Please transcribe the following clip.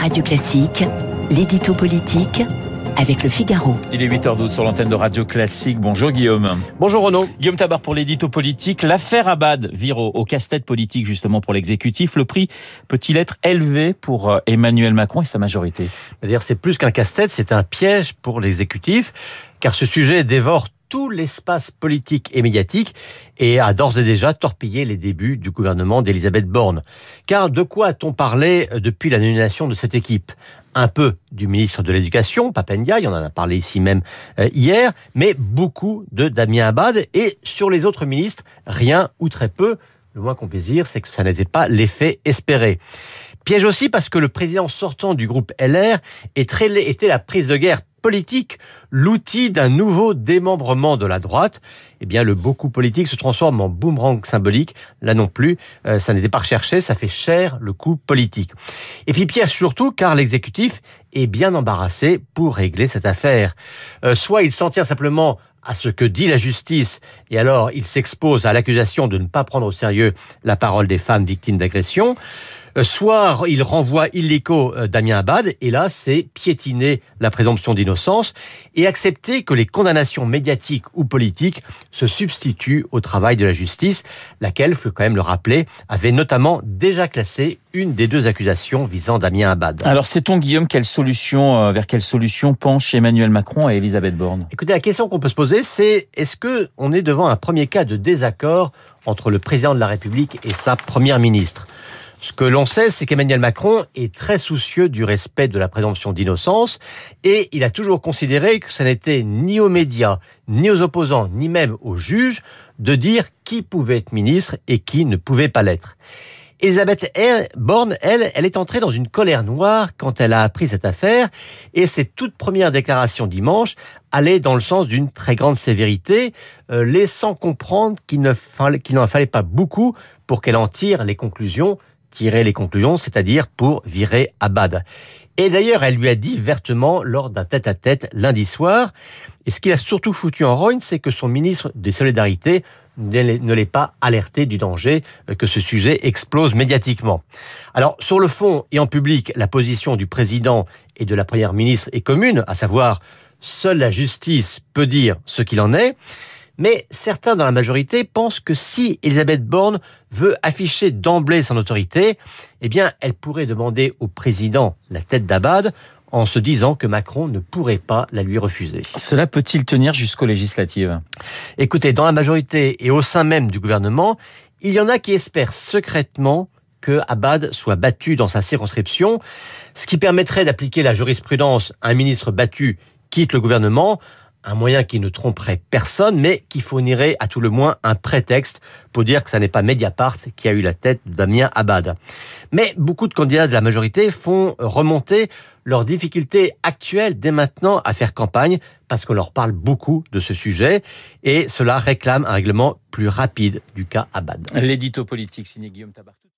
Radio Classique, l'édito politique avec le Figaro. Il est 8h12 sur l'antenne de Radio Classique. Bonjour Guillaume. Bonjour Renaud. Guillaume Tabar pour l'édito politique. L'affaire Abad vire au, casse-tête politique justement pour l'exécutif. Le prix peut-il être élevé pour euh, Emmanuel Macron et sa majorité? C'est-à-dire c'est plus qu'un casse-tête, c'est un piège pour l'exécutif car ce sujet dévore tout l'espace politique et médiatique et a d'ores et déjà torpillé les débuts du gouvernement d'Elisabeth Borne. Car de quoi a-t-on parlé depuis la nomination de cette équipe? Un peu du ministre de l'Éducation, Papendia, on en a parlé ici même euh, hier, mais beaucoup de Damien Abad et sur les autres ministres, rien ou très peu. Le moins qu'on puisse dire, c'est que ça n'était pas l'effet espéré. Piège aussi parce que le président sortant du groupe LR était la prise de guerre politique, l'outil d'un nouveau démembrement de la droite, eh bien le beaucoup politique se transforme en boomerang symbolique. Là non plus, euh, ça n'était pas recherché, ça fait cher le coup politique. Et puis pièce surtout car l'exécutif est bien embarrassé pour régler cette affaire. Euh, soit il s'en tient simplement à ce que dit la justice, et alors il s'expose à l'accusation de ne pas prendre au sérieux la parole des femmes victimes d'agression, soit il renvoie illico euh, Damien Abad, et là, c'est piétiner la présomption d'innocence et accepter que les condamnations médiatiques ou politiques se substituent au travail de la justice, laquelle, faut quand même le rappeler, avait notamment déjà classé une des deux accusations visant Damien Abad. Alors, sait-on, Guillaume, quelle solution, euh, vers quelle solution penche Emmanuel Macron et Elisabeth Borne? Écoutez, la question qu'on peut se poser, c'est est-ce que on est devant un premier cas de désaccord entre le président de la République et sa première ministre? Ce que l'on sait, c'est qu'Emmanuel Macron est très soucieux du respect de la présomption d'innocence et il a toujours considéré que ce n'était ni aux médias, ni aux opposants, ni même aux juges de dire qui pouvait être ministre et qui ne pouvait pas l'être. Elisabeth Borne, elle, elle est entrée dans une colère noire quand elle a appris cette affaire et ses toutes premières déclarations dimanche allaient dans le sens d'une très grande sévérité, euh, laissant comprendre qu'il n'en fallait pas beaucoup pour qu'elle en tire les conclusions tirer les conclusions, c'est-à-dire pour virer Abad. Et d'ailleurs, elle lui a dit vertement lors d'un tête-à-tête lundi soir. Et ce qui a surtout foutu en rogne, c'est que son ministre des Solidarités ne l'ait pas alerté du danger que ce sujet explose médiatiquement. Alors, sur le fond et en public, la position du président et de la première ministre est commune, à savoir, seule la justice peut dire ce qu'il en est. Mais certains dans la majorité pensent que si Elisabeth Borne veut afficher d'emblée son autorité, eh bien, elle pourrait demander au président la tête d'Abad en se disant que Macron ne pourrait pas la lui refuser. Cela peut-il tenir jusqu'aux législatives? Écoutez, dans la majorité et au sein même du gouvernement, il y en a qui espèrent secrètement que Abad soit battu dans sa circonscription, ce qui permettrait d'appliquer la jurisprudence un ministre battu quitte le gouvernement un moyen qui ne tromperait personne, mais qui fournirait à tout le moins un prétexte pour dire que ce n'est pas Mediapart qui a eu la tête de Damien Abad. Mais beaucoup de candidats de la majorité font remonter leurs difficultés actuelles dès maintenant à faire campagne parce qu'on leur parle beaucoup de ce sujet et cela réclame un règlement plus rapide du cas Abad. L'édito politique signé.